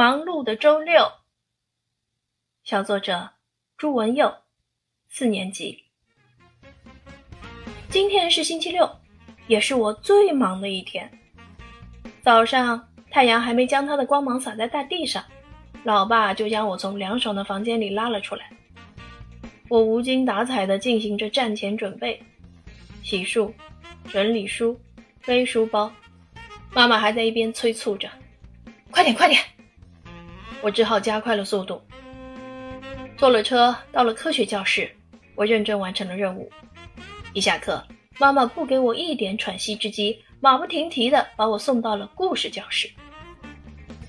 忙碌的周六，小作者朱文佑，四年级。今天是星期六，也是我最忙的一天。早上太阳还没将它的光芒洒在大地上，老爸就将我从凉爽的房间里拉了出来。我无精打采地进行着战前准备，洗漱、整理书、背书包。妈妈还在一边催促着：“快点，快点！”我只好加快了速度，坐了车到了科学教室。我认真完成了任务。一下课，妈妈不给我一点喘息之机，马不停蹄地把我送到了故事教室。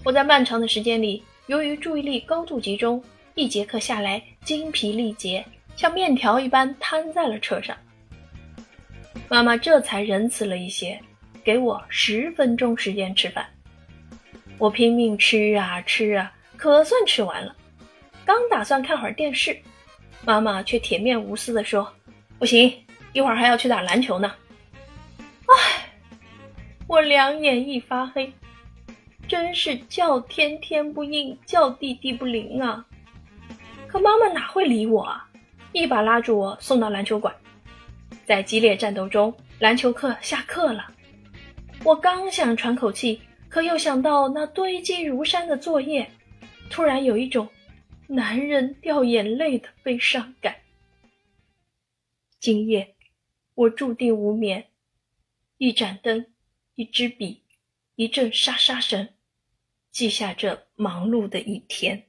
我在漫长的时间里，由于注意力高度集中，一节课下来精疲力竭，像面条一般瘫在了车上。妈妈这才仁慈了一些，给我十分钟时间吃饭。我拼命吃啊吃啊。可算吃完了，刚打算看会儿电视，妈妈却铁面无私地说：“不行，一会儿还要去打篮球呢。”唉，我两眼一发黑，真是叫天天不应，叫地地不灵啊！可妈妈哪会理我啊？一把拉住我送到篮球馆，在激烈战斗中，篮球课下课了。我刚想喘口气，可又想到那堆积如山的作业。突然有一种男人掉眼泪的悲伤感。今夜我注定无眠，一盏灯，一支笔，一阵沙沙声，记下这忙碌的一天。